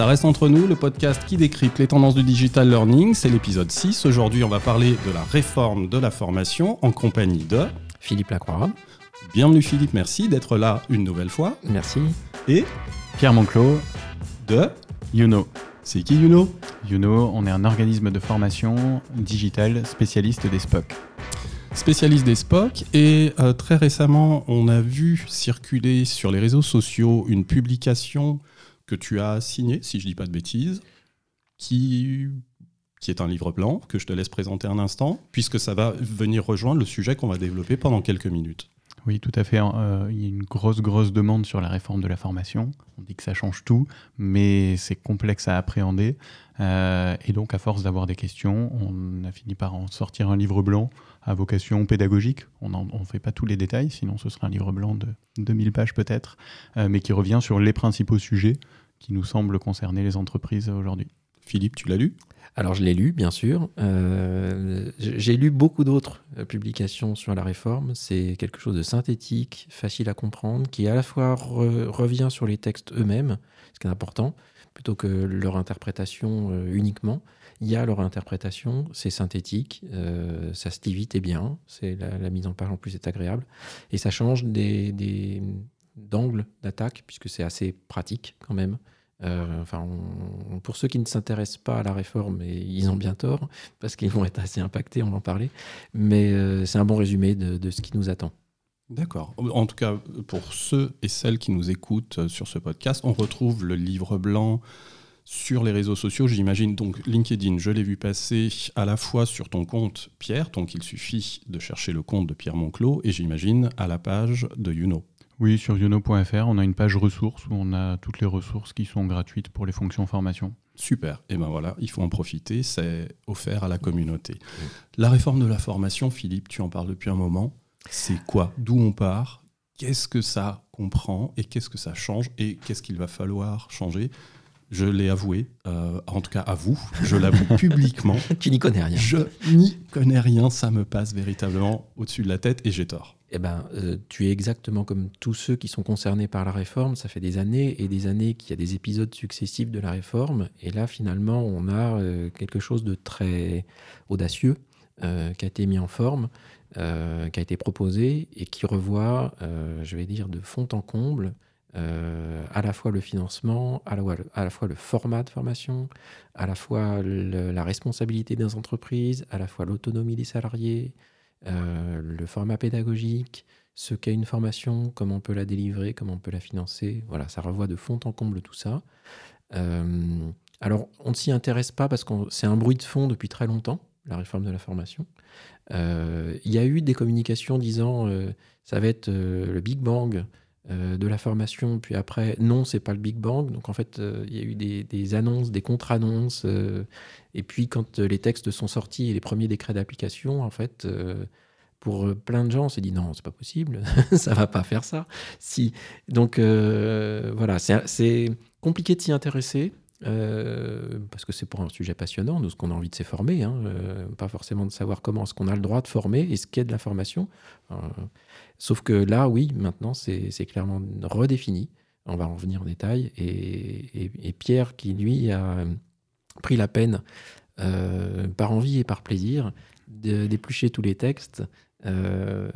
Ça reste entre nous, le podcast qui décrypte les tendances du digital learning. C'est l'épisode 6. Aujourd'hui, on va parler de la réforme de la formation en compagnie de Philippe Lacroix. Bienvenue Philippe, merci d'être là une nouvelle fois. Merci. Et Pierre Monclos de Youno. C'est qui Youno? Youno, on est un organisme de formation digital spécialiste des SPOC. Spécialiste des SPOC et euh, très récemment, on a vu circuler sur les réseaux sociaux une publication que tu as signée, si je dis pas de bêtises, qui qui est un livre blanc que je te laisse présenter un instant, puisque ça va venir rejoindre le sujet qu'on va développer pendant quelques minutes. Oui, tout à fait. Euh, il y a une grosse, grosse demande sur la réforme de la formation. On dit que ça change tout, mais c'est complexe à appréhender. Euh, et donc, à force d'avoir des questions, on a fini par en sortir un livre blanc à vocation pédagogique. On ne fait pas tous les détails, sinon ce sera un livre blanc de 2000 pages peut-être, euh, mais qui revient sur les principaux sujets qui nous semblent concerner les entreprises aujourd'hui. Philippe, tu l'as lu? Alors je l'ai lu, bien sûr. Euh, j'ai lu beaucoup d'autres euh, publications sur la réforme. C'est quelque chose de synthétique, facile à comprendre, qui à la fois revient sur les textes eux-mêmes, ce qui est important, plutôt que leur interprétation euh, uniquement. Il y a leur interprétation, c'est synthétique, ça se vite et bien, la, mise en page en plus est agréable, et ça change des d'angle d'attaque, puisque c'est assez pratique quand même. Euh, enfin, pour ceux qui ne s'intéressent pas à la réforme, ils ont bien tort, parce qu'ils vont être assez impactés, on va en parler, mais euh, c'est un bon résumé de, ce qui nous attend. D'accord. En tout cas, pour ceux et celles qui nous écoutent euh, sur ce podcast, on retrouve le livre blanc sur les réseaux sociaux. J'imagine donc LinkedIn, je l'ai vu passer à la fois sur ton compte Pierre, donc il suffit de chercher le compte de Pierre Monclos, et j'imagine à la page de Youno. Oui, sur yono.fr, on a une page ressources où on a toutes les ressources qui sont gratuites pour les fonctions formation. Super. Et ben voilà, il faut en profiter, c'est offert à la communauté. La réforme de la formation, Philippe, tu en parles depuis un moment. C'est quoi? D'où on part? Qu'est-ce que ça comprend? Et qu'est-ce que ça change? Et qu'est-ce qu'il va falloir changer? Je l'ai avoué, euh, en tout cas à vous, je l'avoue publiquement. Tu n'y connais rien. Je n'y connais rien, ça me passe véritablement au-dessus de la tête et j'ai tort. Eh ben, euh, tu es exactement comme tous ceux qui sont concernés par la réforme. Ça fait des années et des années qu'il y a des épisodes successifs de la réforme. Et là, finalement, on a euh, quelque chose de très audacieux euh, qui a été mis en forme, qui a été proposé et qui revoit, je vais dire, de fond en comble à la fois le financement, à la, à la, fois le format de formation, à la fois la responsabilité des entreprises, à la fois l'autonomie des salariés, euh, le format pédagogique, ce qu'est une formation, comment on peut la délivrer, comment on peut la financer. Voilà, ça revoit de fond en comble tout ça. Euh, alors, on ne s'y intéresse pas parce que c'est un bruit de fond depuis très longtemps, la réforme de la formation. Euh, il y a eu des communications disant ça va être le Big Bang de la formation, puis après, non, c'est pas le Big Bang. Donc en fait, il y a eu des, annonces, des contre-annonces, et puis quand euh, les textes sont sortis et les premiers décrets d'application, en fait, euh, pour euh, plein de gens, on s'est dit non, c'est pas possible, ça va pas faire ça. Si, donc voilà, c'est compliqué de s'y intéresser. parce que c'est pour un sujet passionnant, nous, ce qu'on a envie de s'informer, hein, pas forcément de savoir comment est-ce qu'on a le droit de former et ce qu'est de la formation. Sauf que là, oui, maintenant, c'est clairement redéfini. On va en revenir en détail. Et, Pierre, qui lui a pris la peine, euh, par envie et par plaisir, d'éplucher tous les textes. Euh,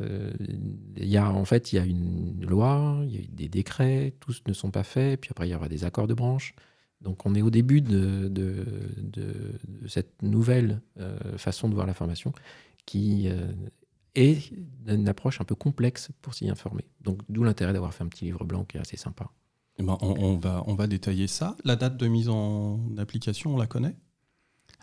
y a, en fait, il y a une loi, il y a des décrets, tous ne sont pas faits, puis après il y aura des accords de branche. Donc on est au début de, de, cette nouvelle euh, façon de voir la formation qui est une approche un peu complexe pour s'y informer. Donc d'où l'intérêt d'avoir fait un petit livre blanc qui est assez sympa. Eh ben, on, va, on va détailler ça. La date de mise en application, on la connaît?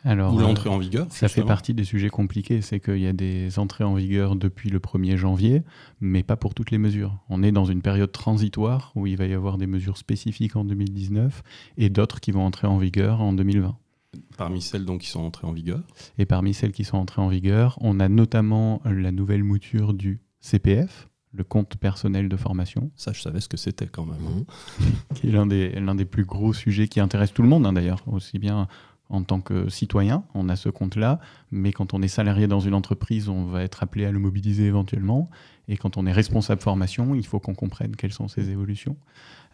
Alors, Ou l'entrée en vigueur Ça fait partie des sujets compliqués. C'est qu'il y a des entrées en vigueur depuis le 1er janvier, mais pas pour toutes les mesures. On est dans une période transitoire où il va y avoir des mesures spécifiques en 2019 et d'autres qui vont entrer en vigueur en 2020. Parmi celles donc qui sont entrées en vigueur Et parmi celles qui sont entrées en vigueur, on a notamment la nouvelle mouture du CPF, le compte personnel de formation. Ça, je savais ce que c'était quand même. Hein. qui est l'un des, l'un des plus gros sujets qui intéresse tout le monde, hein, d'ailleurs, aussi bien en tant que citoyen, on a ce compte-là, mais quand on est salarié dans une entreprise, on va être appelé à le mobiliser éventuellement. Et quand on est responsable formation, il faut qu'on comprenne quelles sont ces évolutions.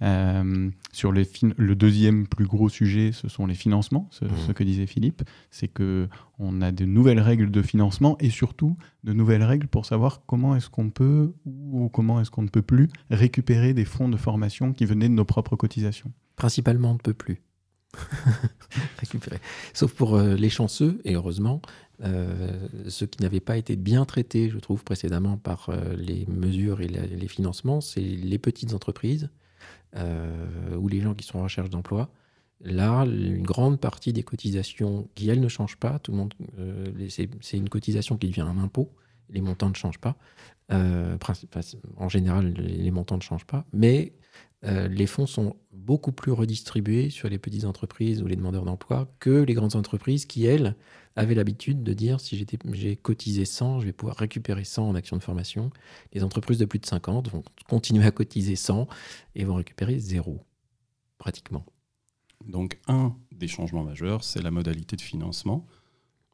Euh, sur les le deuxième plus gros sujet, ce sont les financements, ce, mmh. que disait Philippe, c'est que on a de nouvelles règles de financement et surtout de nouvelles règles pour savoir comment est-ce qu'on peut ou comment est-ce qu'on ne peut plus récupérer des fonds de formation qui venaient de nos propres cotisations. Principalement, on ne peut plus. récupérer. Sauf pour euh, les chanceux, et heureusement, euh, ceux qui n'avaient pas été bien traités, je trouve, précédemment par euh, les mesures et les financements, c'est les petites entreprises ou les gens qui sont en recherche d'emploi. Là, une grande partie des cotisations qui, elles, ne changent pas, tout le monde, c'est une cotisation qui devient un impôt, les montants ne changent pas. en général, les montants ne changent pas, mais euh, les fonds sont beaucoup plus redistribués sur les petites entreprises ou les demandeurs d'emploi que les grandes entreprises qui, elles, avaient l'habitude de dire si j'ai cotisé 100, je vais pouvoir récupérer 100 en action de formation. Les entreprises de plus de 50 vont continuer à cotiser 100 et vont récupérer zéro, pratiquement. Donc, un des changements majeurs, c'est la modalité de financement.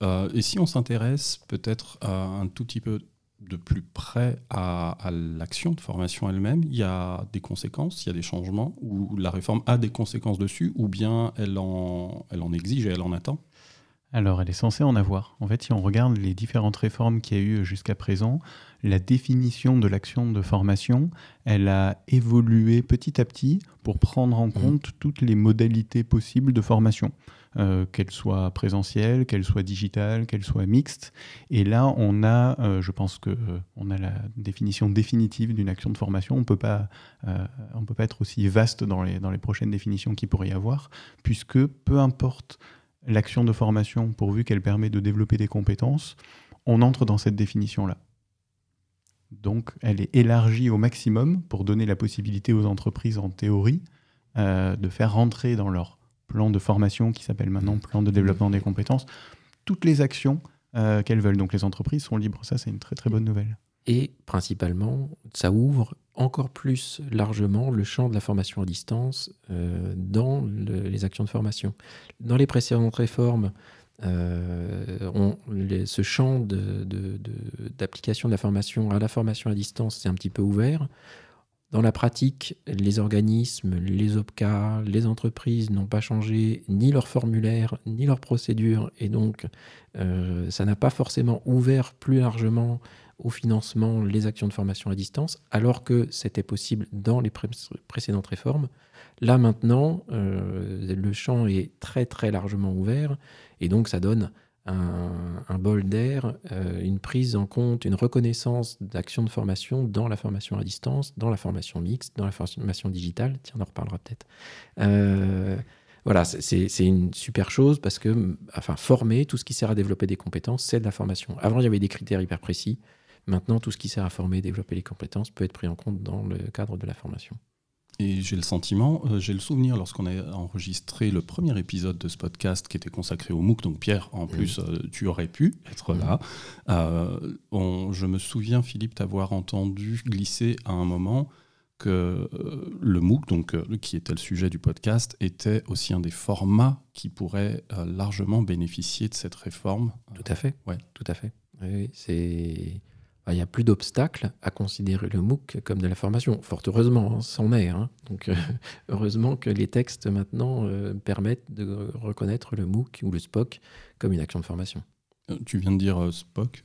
Euh, et si on s'intéresse peut-être un tout petit peu de plus près à, l'action de formation elle-même, il y a des conséquences, il y a des changements, ou la réforme a des conséquences dessus, ou bien elle en, elle en exige et elle en attend alors, elle est censée en avoir. En fait, si on regarde les différentes réformes qu'il y a eu jusqu'à présent, la définition de l'action de formation, elle a évolué petit à petit pour prendre en mmh. compte toutes les modalités possibles de formation. Euh, qu'elle soit présentielle, qu'elle soit digitale, qu'elle soit mixte. Et là, on a, euh, je pense que euh, on a la définition définitive d'une action de formation. On peut pas, on peut pas être aussi vaste dans les dans les prochaines définitions qu'il pourrait y avoir, puisque peu importe l'action de formation, pourvu qu'elle permet de développer des compétences, on entre dans cette définition-là. Donc, elle est élargie au maximum pour donner la possibilité aux entreprises, en théorie, de faire rentrer dans leur plan de formation qui s'appelle maintenant plan de développement des compétences, toutes les actions euh, qu'elles veulent. Donc les entreprises sont libres. Ça, c'est une très très bonne nouvelle. Et principalement, ça ouvre encore plus largement le champ de la formation à distance euh, dans les actions de formation. Dans les précédentes réformes, euh, on, ce champ d'application de, de, la formation à la formation à distance, c'est un petit peu ouvert. Dans la pratique, les organismes, les OPCA, les entreprises n'ont pas changé ni leur formulaire, ni leur procédure, et donc euh, ça n'a pas forcément ouvert plus largement au financement les actions de formation à distance, alors que c'était possible dans les précédentes réformes. Là maintenant, euh, le champ est très très largement ouvert, et donc ça donne un, bol d'air, euh, une prise en compte, une reconnaissance d'actions de formation dans la formation à distance, dans la formation mixte, dans la formation digitale. Tiens, on en reparlera peut-être. Euh, voilà, c'est une super chose parce que, enfin, former, tout ce qui sert à développer des compétences, c'est de la formation. Avant, il y avait des critères hyper précis. Maintenant, tout ce qui sert à former, développer les compétences peut être pris en compte dans le cadre de la formation. Et j'ai le sentiment, euh, j'ai le souvenir lorsqu'on a enregistré le premier épisode de ce podcast qui était consacré au MOOC, donc Pierre, en plus, euh, tu aurais pu être là. Euh, je me souviens, Philippe, t'avoir entendu glisser à un moment que le MOOC, donc, qui était le sujet du podcast, était aussi un des formats qui pourrait largement bénéficier de cette réforme. Tout à fait. Ouais. Tout à fait. Oui, c'est il n'y a plus d'obstacles à considérer le MOOC comme de la formation. Fort heureusement, hein, c'en est. Hein. Donc, euh, heureusement que les textes maintenant euh, permettent de reconnaître le MOOC ou le SPOC comme une action de formation. Euh, tu viens de dire SPOC.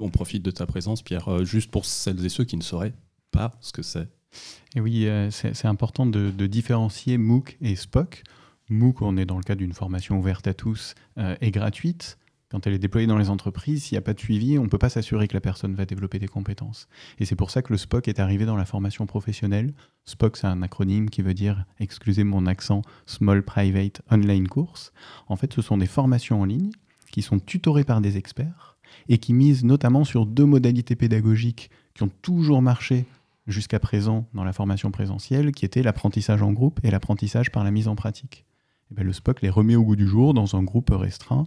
on profite de ta présence, Pierre, juste pour celles et ceux qui ne sauraient pas ce que c'est. Et oui, c'est important de, de, différencier MOOC et SPOC. MOOC, on est dans le cadre d'une formation ouverte à tous et gratuite quand elle est déployée dans les entreprises, s'il n'y a pas de suivi, on ne peut pas s'assurer que la personne va développer des compétences. Et c'est pour ça que le SPOC est arrivé dans la formation professionnelle. SPOC, c'est un acronyme qui veut dire, excusez mon accent, Small Private Online Course. En fait, ce sont des formations en ligne qui sont tutorées par des experts et qui misent notamment sur deux modalités pédagogiques qui ont toujours marché jusqu'à présent dans la formation présentielle, qui étaient l'apprentissage en groupe et l'apprentissage par la mise en pratique. Et bien, le SPOC les remet au goût du jour dans un groupe restreint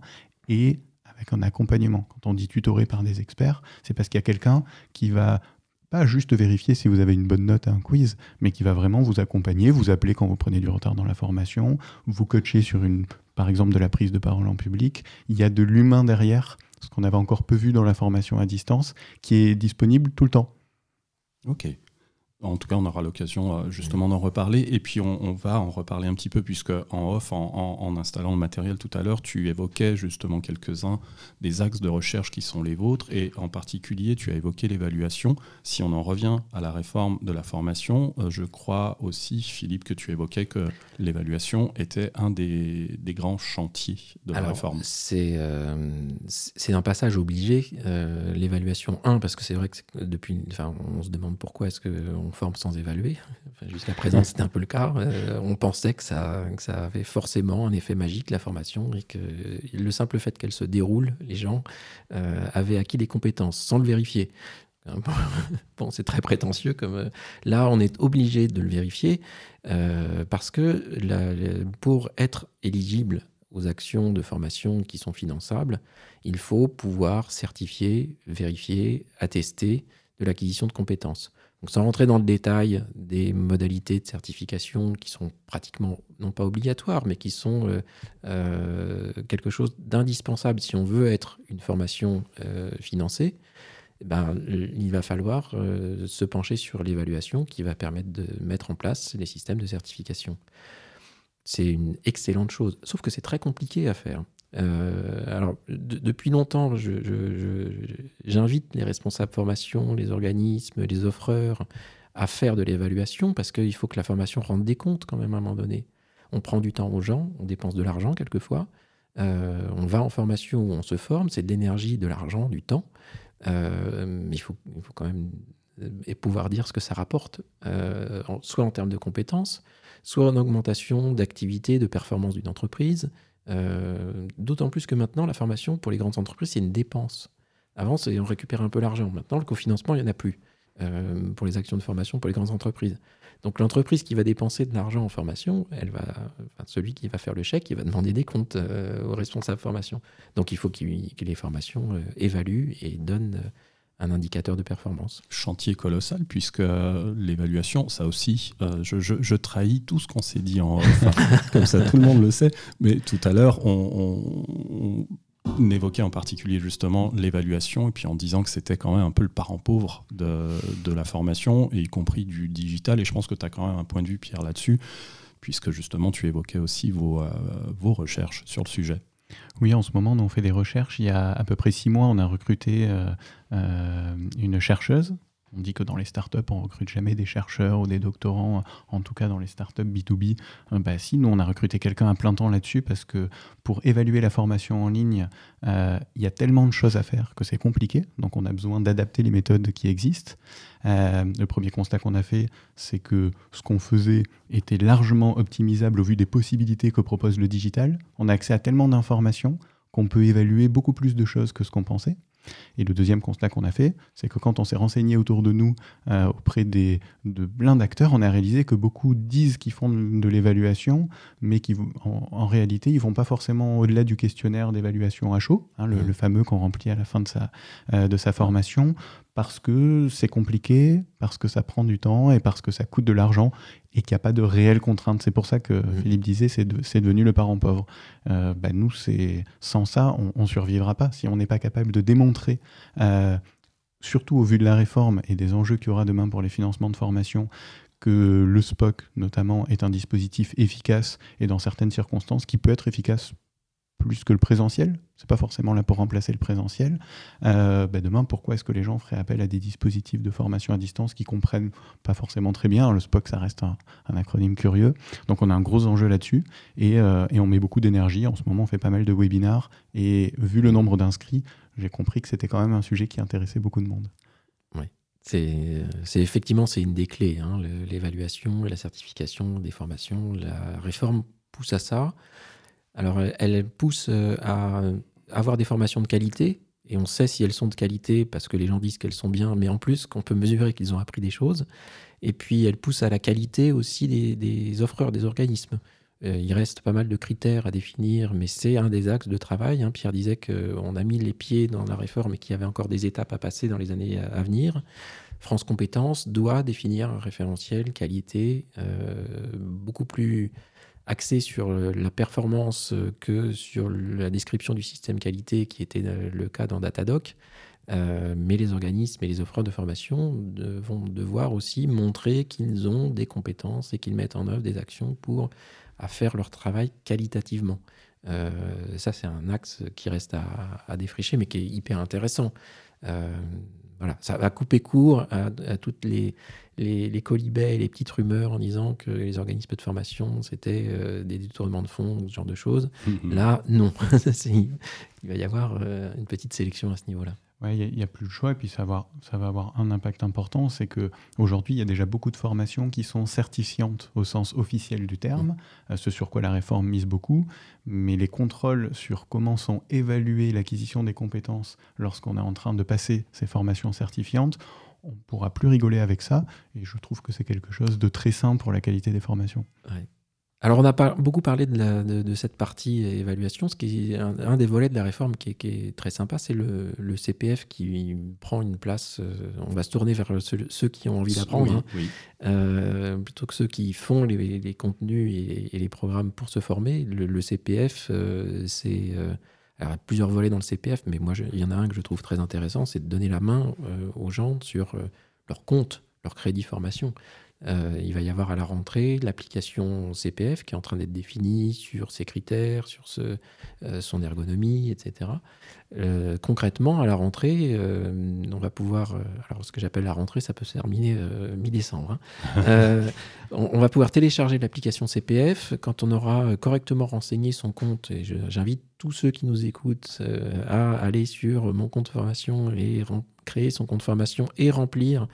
et avec un accompagnement. Quand on dit tutoré par des experts, c'est parce qu'il y a quelqu'un qui va pas juste vérifier si vous avez une bonne note à un quiz, mais qui va vraiment vous accompagner, vous appeler quand vous prenez du retard dans la formation, vous coacher sur une par exemple de la prise de parole en public, il y a de l'humain derrière, ce qu'on avait encore peu vu dans la formation à distance, qui est disponible tout le temps. Ok. En tout cas, on aura l'occasion euh, justement d'en reparler. Et puis, on, va en reparler un petit peu, puisque en off, en, installant le matériel tout à l'heure, tu évoquais justement quelques-uns des axes de recherche qui sont les vôtres. Et en particulier, tu as évoqué l'évaluation. Si on en revient à la réforme de la formation, euh, je crois aussi, Philippe, que tu évoquais que l'évaluation était un des, grands chantiers de la réforme. Euh, c'est un passage obligé, l'évaluation 1, parce que c'est vrai que depuis, enfin, on se demande pourquoi est-ce qu'on sans évaluer. Jusqu'à présent, c'était un peu le cas. Euh, on pensait que ça, que ça avait forcément un effet magique, la formation, et que le simple fait qu'elle se déroule, les gens euh, avaient acquis des compétences sans le vérifier. Bon, c'est très prétentieux. Comme euh, là, on est obligé de le vérifier parce que pour être éligible aux actions de formation qui sont finançables, il faut pouvoir certifier, vérifier, attester de l'acquisition de compétences sans rentrer dans le détail des modalités de certification qui sont pratiquement, non pas obligatoires, mais qui sont euh, euh, quelque chose d'indispensable si on veut être une formation euh, financée, eh ben, il va falloir se pencher sur l'évaluation qui va permettre de mettre en place les systèmes de certification. C'est une excellente chose, sauf que c'est très compliqué à faire. Euh, alors, depuis longtemps, j'invite les responsables formation, les organismes, les offreurs à faire de l'évaluation parce qu'il faut que la formation rende des comptes quand même à un moment donné. On prend du temps aux gens, on dépense de l'argent quelquefois. Euh, on va en formation où on se forme, c'est de l'énergie, de l'argent, du temps. Euh, mais il faut, quand même pouvoir dire ce que ça rapporte, soit en termes de compétences, soit en augmentation d'activité, de performance d'une entreprise, euh, d'autant plus que maintenant, la formation pour les grandes entreprises, c'est une dépense. Avant, on récupère un peu l'argent. Maintenant, le cofinancement, il n'y en a plus euh, pour les actions de formation pour les grandes entreprises. Donc l'entreprise qui va dépenser de l'argent en formation, elle va, celui qui va faire le chèque, il va demander des comptes euh, aux responsables formation. Donc il faut que les formations évaluent et donnent un indicateur de performance. Chantier colossal, puisque euh, l'évaluation, ça aussi, euh, je, trahis tout ce qu'on s'est dit en comme ça tout le monde le sait, mais tout à l'heure, on, évoquait en particulier justement l'évaluation, et puis en disant que c'était quand même un peu le parent pauvre de, la formation, y compris du digital, et je pense que tu as quand même un point de vue, Pierre, là-dessus, puisque justement tu évoquais aussi vos, euh, vos recherches sur le sujet. Oui, en ce moment, on fait des recherches. Il y a à peu près six mois, on a recruté euh, euh, une chercheuse on dit que dans les startups, on recrute jamais des chercheurs ou des doctorants, en tout cas dans les startups B2B. Euh, bah, si, nous, on a recruté quelqu'un à plein temps là-dessus parce que pour évaluer la formation en ligne, euh, il y a tellement de choses à faire que c'est compliqué. Donc, on a besoin d'adapter les méthodes qui existent. Euh, le premier constat qu'on a fait, c'est que ce qu'on faisait était largement optimisable au vu des possibilités que propose le digital. On a accès à tellement d'informations qu'on peut évaluer beaucoup plus de choses que ce qu'on pensait. Et le deuxième constat qu'on a fait, c'est que quand on s'est renseigné autour de nous euh, auprès des, de plein d'acteurs, on a réalisé que beaucoup disent qu'ils font de l'évaluation, mais qui en, réalité, ils ne vont pas forcément au-delà du questionnaire d'évaluation à chaud, hein, le, fameux qu'on remplit à la fin de sa, euh, de sa formation, parce que c'est compliqué, parce que ça prend du temps et parce que ça coûte de l'argent et qu'il n'y a pas de réelles contraintes. C'est pour ça que mmh. Philippe disait c'est c'est devenu le parent pauvre. Euh, bah, nous, c'est sans ça, on ne survivra pas. Si on n'est pas capable de démontrer, euh, surtout au vu de la réforme et des enjeux qu'il y aura demain pour les financements de formation, que le SPOC, notamment, est un dispositif efficace et dans certaines circonstances qui peut être efficace plus que le présentiel. C'est pas forcément là pour remplacer le présentiel. Euh, ben demain, pourquoi est-ce que les gens feraient appel à des dispositifs de formation à distance qui comprennent pas forcément très bien? Le SPOC, ça reste un, acronyme curieux. Donc on a un gros enjeu là-dessus et, euh, et, on met beaucoup d'énergie. En ce moment, on fait pas mal de webinars et vu le nombre d'inscrits, j'ai compris que c'était quand même un sujet qui intéressait beaucoup de monde. Oui. C'est effectivement c'est une des clés, hein, l'évaluation la certification des formations. La réforme pousse à ça. Alors, elle pousse euh, à avoir des formations de qualité, et on sait si elles sont de qualité parce que les gens disent qu'elles sont bien, mais en plus qu'on peut mesurer qu'ils ont appris des choses. Et puis, elle pousse à la qualité aussi des, offreurs, des organismes. Euh, il reste pas mal de critères à définir, mais c'est un des axes de travail. Hein. Pierre disait qu'on a mis les pieds dans la réforme et qu'il y avait encore des étapes à passer dans les années à, venir. France Compétences doit définir un référentiel qualité euh, beaucoup plus axé sur la performance que sur la description du système qualité qui était le cas dans Datadoc. mais les organismes et les offreurs de formation vont devoir aussi montrer qu'ils ont des compétences et qu'ils mettent en œuvre des actions pour faire leur travail qualitativement. ça, c'est un axe qui reste à, défricher, mais qui est hyper intéressant. Voilà, ça va couper court à, à toutes les, les, les, colibets et les petites rumeurs en disant que les organismes de formation, c'était euh, des détournements de fonds, ce genre de choses. Mm-hmm. Là, non. il va y avoir euh, une petite sélection à ce niveau-là. Il n'y a, plus de choix et puis ça va, ça va avoir un impact important, c'est qu'aujourd'hui, il y a déjà beaucoup de formations qui sont certifiantes au sens officiel du terme, mm. euh, ce sur quoi la réforme mise beaucoup, mais les contrôles sur comment sont évaluées l'acquisition des compétences lorsqu'on est en train de passer ces formations certifiantes, on pourra plus rigoler avec ça. Et je trouve que c'est quelque chose de très sain pour la qualité des formations. Alors, on a beaucoup parlé de, cette partie évaluation. Ce qui est un, des volets de la réforme qui est, très sympa, c'est le, CPF qui prend une place. Euh, on va se tourner vers ceux, qui ont envie d'apprendre, hein. euh, plutôt que ceux qui font les, contenus et, les programmes pour se former. Le, CPF, euh, c'est alors, il y a plusieurs volets dans le CPF, mais moi, il y en a un que je trouve très intéressant, c'est de donner la main euh, aux gens sur euh, leur compte, leur crédit formation. Euh, il va y avoir à la rentrée l'application CPF qui est en train d'être définie sur ses critères, sur ce, son ergonomie, etc. concrètement, à la rentrée, on va pouvoir, alors ce que j'appelle la rentrée, ça peut se terminer mi-décembre. Hein. on, va pouvoir télécharger l'application CPF quand on aura correctement renseigné son compte. Et j'invite tous ceux qui nous écoutent euh, à aller sur mon compte formation et créer son compte formation et remplir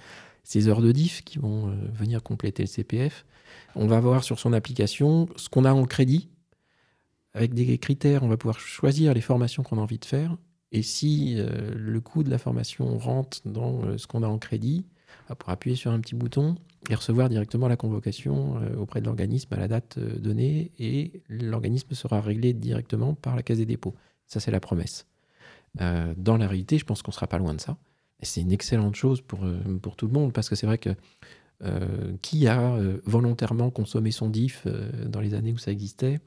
ces heures de diff qui vont euh, venir compléter le CPF. On va voir sur son application ce qu'on a en crédit. Avec des critères, on va pouvoir choisir les formations qu'on a envie de faire. Et si euh, le coût de la formation rentre dans ce qu'on a en crédit, on va pouvoir appuyer sur un petit bouton et recevoir directement la convocation euh, auprès de l'organisme à la date euh, donnée et l'organisme sera réglé directement par la Caisse des dépôts. Ça, c'est la promesse. Euh, dans la réalité, je pense qu'on ne sera pas loin de ça. C'est une excellente chose pour, pour tout le monde parce que c'est vrai que qui a volontairement consommé son DIF dans les années où ça existait?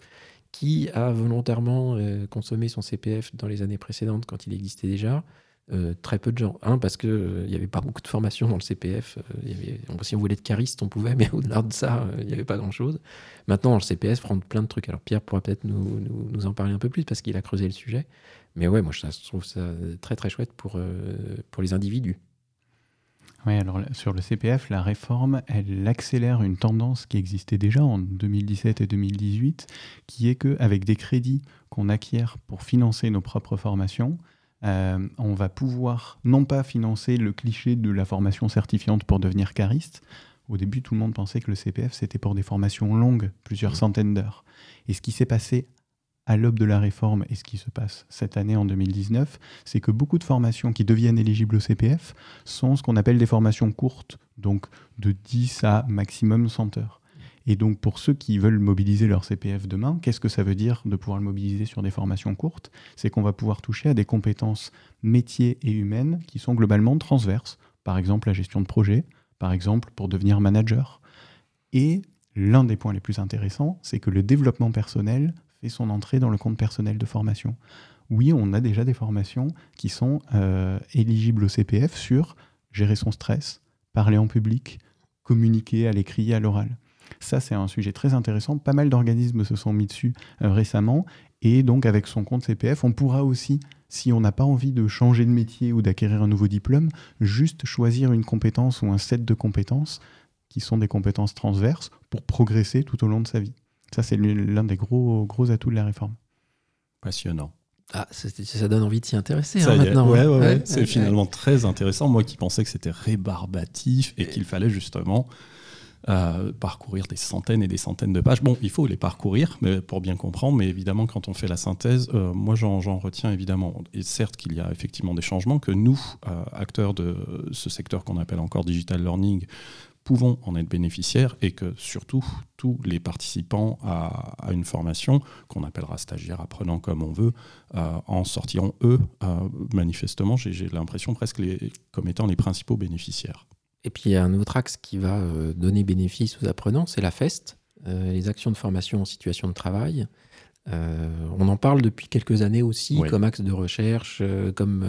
Qui a volontairement consommé son CPF dans les années précédentes quand il existait déjà? Euh, très peu de gens. Parce qu'il euh, n'y avait pas beaucoup de formation dans le CPF. Euh, y si on voulait être cariste, on pouvait, mais au-delà de ça, il n'y avait pas grand-chose. Maintenant, le CPF prend plein de trucs. Alors Pierre pourra peut-être nous, en parler un peu plus parce qu'il a creusé le sujet. Mais ouais, moi je trouve ça très très chouette pour, pour les individus. Oui, alors sur le CPF, la réforme, elle accélère une tendance qui existait déjà en 2017 et 2018, qui est qu'avec des crédits qu'on acquiert pour financer nos propres formations, euh, on va pouvoir non pas financer le cliché de la formation certifiante pour devenir cariste. Au début, tout le monde pensait que le CPF, c'était pour des formations longues, plusieurs mmh. centaines d'heures. Et ce qui s'est passé à l'aube de la réforme et ce qui se passe cette année en 2019, c'est que beaucoup de formations qui deviennent éligibles au CPF sont ce qu'on appelle des formations courtes, donc de 10 à maximum 100 heures. Et donc pour ceux qui veulent mobiliser leur CPF demain, qu'est-ce que ça veut dire de pouvoir le mobiliser sur des formations courtes? C'est qu'on va pouvoir toucher à des compétences métiers et humaines qui sont globalement transverses. Par exemple la gestion de projet, par exemple pour devenir manager. Et l'un des points les plus intéressants, c'est que le développement personnel fait son entrée dans le compte personnel de formation. Oui, on a déjà des formations qui sont euh, éligibles au CPF sur gérer son stress, parler en public, communiquer à l'écrit et à l'oral. Ça, c'est un sujet très intéressant. Pas mal d'organismes se sont mis dessus euh, récemment. Et donc, avec son compte CPF, on pourra aussi, si on n'a pas envie de changer de métier ou d'acquérir un nouveau diplôme, juste choisir une compétence ou un set de compétences qui sont des compétences transverses pour progresser tout au long de sa vie. Ça, c'est l'un des gros, gros atouts de la réforme. Passionnant. Ah, ça donne envie de s'y intéresser hein, maintenant. Ouais, ouais, c'est finalement très intéressant. Moi qui pensais que c'était rébarbatif et qu'il fallait justement parcourir des centaines et des centaines de pages. Bon, il faut les parcourir mais pour bien comprendre, mais évidemment, quand on fait la synthèse, euh, moi j'en retiens évidemment, et certes qu'il y a effectivement des changements, que nous, euh, acteurs de ce secteur qu'on appelle encore digital learning, pouvons en être bénéficiaires et que surtout tous les participants à, une formation, qu'on appellera stagiaire, apprenant comme on veut, euh, en sortiront eux, manifestement, j'ai l'impression presque comme étant les principaux bénéficiaires. Et puis il y a un autre axe qui va euh, donner bénéfice aux apprenants, c'est la FEST. les actions de formation en situation de travail. on en parle depuis quelques années aussi Oui. comme axe de recherche, comme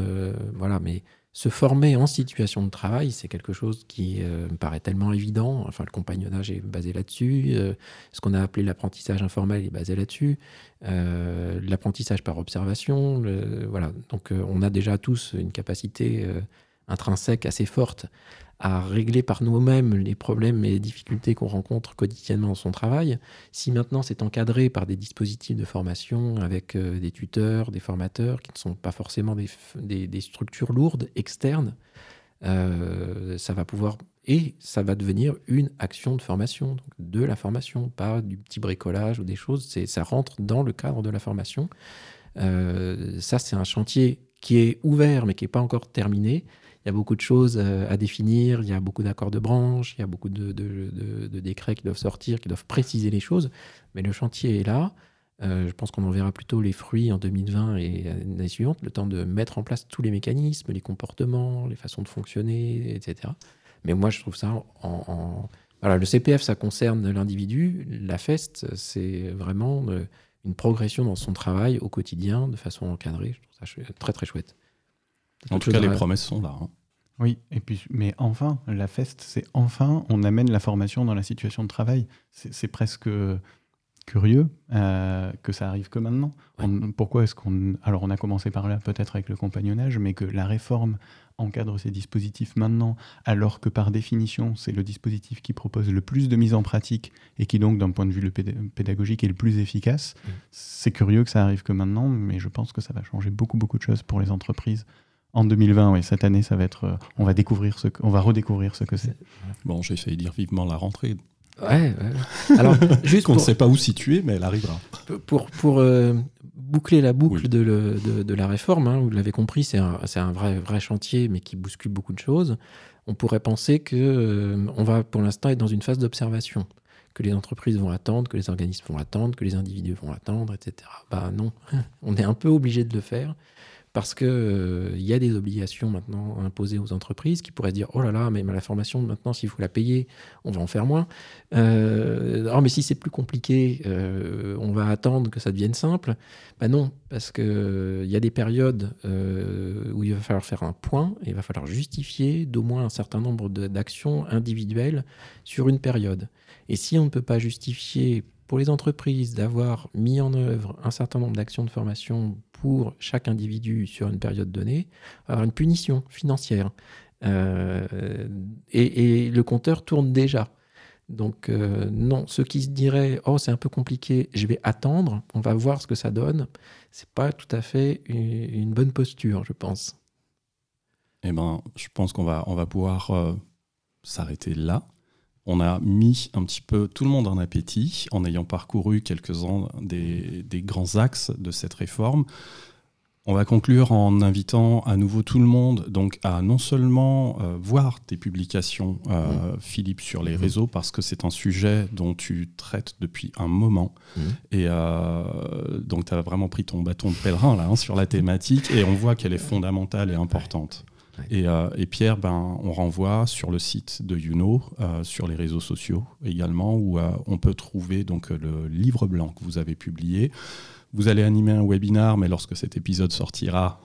voilà, mais se former en situation de travail, c'est quelque chose qui euh, me paraît tellement évident. Enfin, le compagnonnage est basé là-dessus. euh, ce qu'on a appelé l'apprentissage informel est basé là-dessus. Euh, l'apprentissage par observation. le- voilà. Donc, euh, on a déjà tous une capacité euh, intrinsèque assez forte à régler par nous-mêmes les problèmes et les difficultés qu'on rencontre quotidiennement dans son travail. Si maintenant c'est encadré par des dispositifs de formation avec euh, des tuteurs, des formateurs, qui ne sont pas forcément des, structures lourdes, externes, euh, ça va pouvoir... Et ça va devenir une action de formation, donc de la formation, pas du petit bricolage ou des choses. Ça rentre dans le cadre de la formation. Euh, ça, c'est un chantier qui est ouvert, mais qui n'est pas encore terminé. Il y a beaucoup de choses euh, à définir, il y a beaucoup d'accords de branche, il y a beaucoup de, décrets qui doivent sortir, qui doivent préciser les choses. Mais le chantier est là. Euh, je pense qu'on en verra plutôt les fruits en 2020 et l'année suivante, le temps de mettre en place tous les mécanismes, les comportements, les façons de fonctionner, etc. Mais moi, je trouve ça en... Voilà, le CPF, ça concerne l'individu. La FEST, c'est vraiment euh, une progression dans son travail au quotidien, de façon encadrée. Je trouve ça très, très chouette. En tout cas, les promesses sont là. hein. Oui, et puis, mais enfin, la FEST, c'est enfin, on amène la formation dans la situation de travail. C'est c'est presque curieux euh, que ça arrive que maintenant. On- pourquoi est-ce qu'on. Alors, on a commencé par là, peut-être avec le compagnonnage, mais que la réforme encadre ces dispositifs maintenant, alors que par définition, c'est le dispositif qui propose le plus de mise en pratique et qui, donc, d'un point de vue le pédagogique, est le plus efficace. Mm. C'est curieux que ça arrive que maintenant, mais je pense que ça va changer beaucoup, beaucoup de choses pour les entreprises. En 2020, oui, cette année, ça va être, euh, on va découvrir ce on va redécouvrir ce que c'est. Bon, j'ai failli dire vivement la rentrée. Ouais, ouais. Alors, juste Qu'on ne sait pas où situer, mais elle arrivera. pour, pour, euh, boucler la boucle Oui. de, le- de- de la réforme, hein, vous l'avez compris, c'est un, c'est un vrai, vrai chantier, mais qui bouscule beaucoup de choses. On pourrait penser que euh, on va pour l'instant être dans une phase d'observation, que les entreprises vont attendre, que les organismes vont attendre, que les individus vont attendre, etc. Bah non, on est un peu obligé de le faire parce que euh, il y a des obligations maintenant imposées aux entreprises qui pourraient se dire oh là là mais la formation maintenant s'il faut la payer on va en faire moins. Euh, mais si c'est plus compliqué euh, on va attendre que ça devienne simple. Bah non parce que il y a des périodes où il va falloir faire un point et il va falloir justifier d'au moins un certain nombre d'actions individuelles sur une période. Et si on ne peut pas justifier pour les entreprises d'avoir mis en œuvre un certain nombre d'actions de formation pour chaque individu sur une période donnée, avoir une punition financière. Euh, et, le compteur tourne déjà. Donc euh, non, ceux qui se diraient oh c'est un peu compliqué, je vais attendre, on va voir ce que ça donne, c'est pas tout à fait une, une bonne posture, je pense. Eh ben, je pense qu'on va, on va pouvoir euh, s'arrêter là. On a mis un petit peu tout le monde en appétit en ayant parcouru quelques-uns des, des grands axes de cette réforme. On va conclure en invitant à nouveau tout le monde donc à non seulement euh, voir tes publications, euh, Philippe, sur les Mhm. réseaux, parce que c'est un sujet dont tu traites depuis un moment. Mhm. Et euh, donc, tu as vraiment pris ton bâton de pèlerin là, hein, sur la thématique, et on voit qu'elle est fondamentale et importante. Euh, et Pierre, ben, on renvoie sur le site de Youno, euh, sur les réseaux sociaux également, où euh, on peut trouver donc le livre blanc que vous avez publié. Vous allez animer un webinar, mais lorsque cet épisode sortira,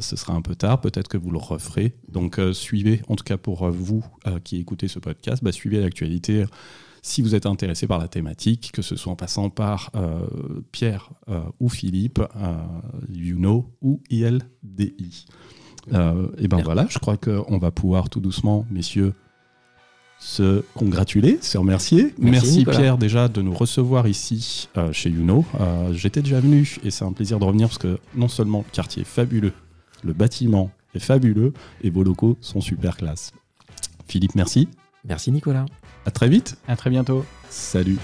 ce sera un peu tard. Peut-être que vous le referez. Donc suivez, en tout cas pour vous qui écoutez ce podcast, bah, suivez l'actualité. Si vous êtes intéressé par la thématique, que ce soit en passant par Pierre ou Philippe, Youno ou ILDI. Euh, et ben Merci. voilà, je crois qu'on va pouvoir tout doucement, messieurs, se congratuler, se remercier. Merci. Pierre déjà de nous recevoir ici euh, chez Youno. Euh, J'étais déjà venu et c'est un plaisir de revenir parce que non seulement le quartier est fabuleux, le bâtiment est fabuleux et vos locaux sont super classe. Philippe, merci. Merci Nicolas. À très vite. À très bientôt. Salut.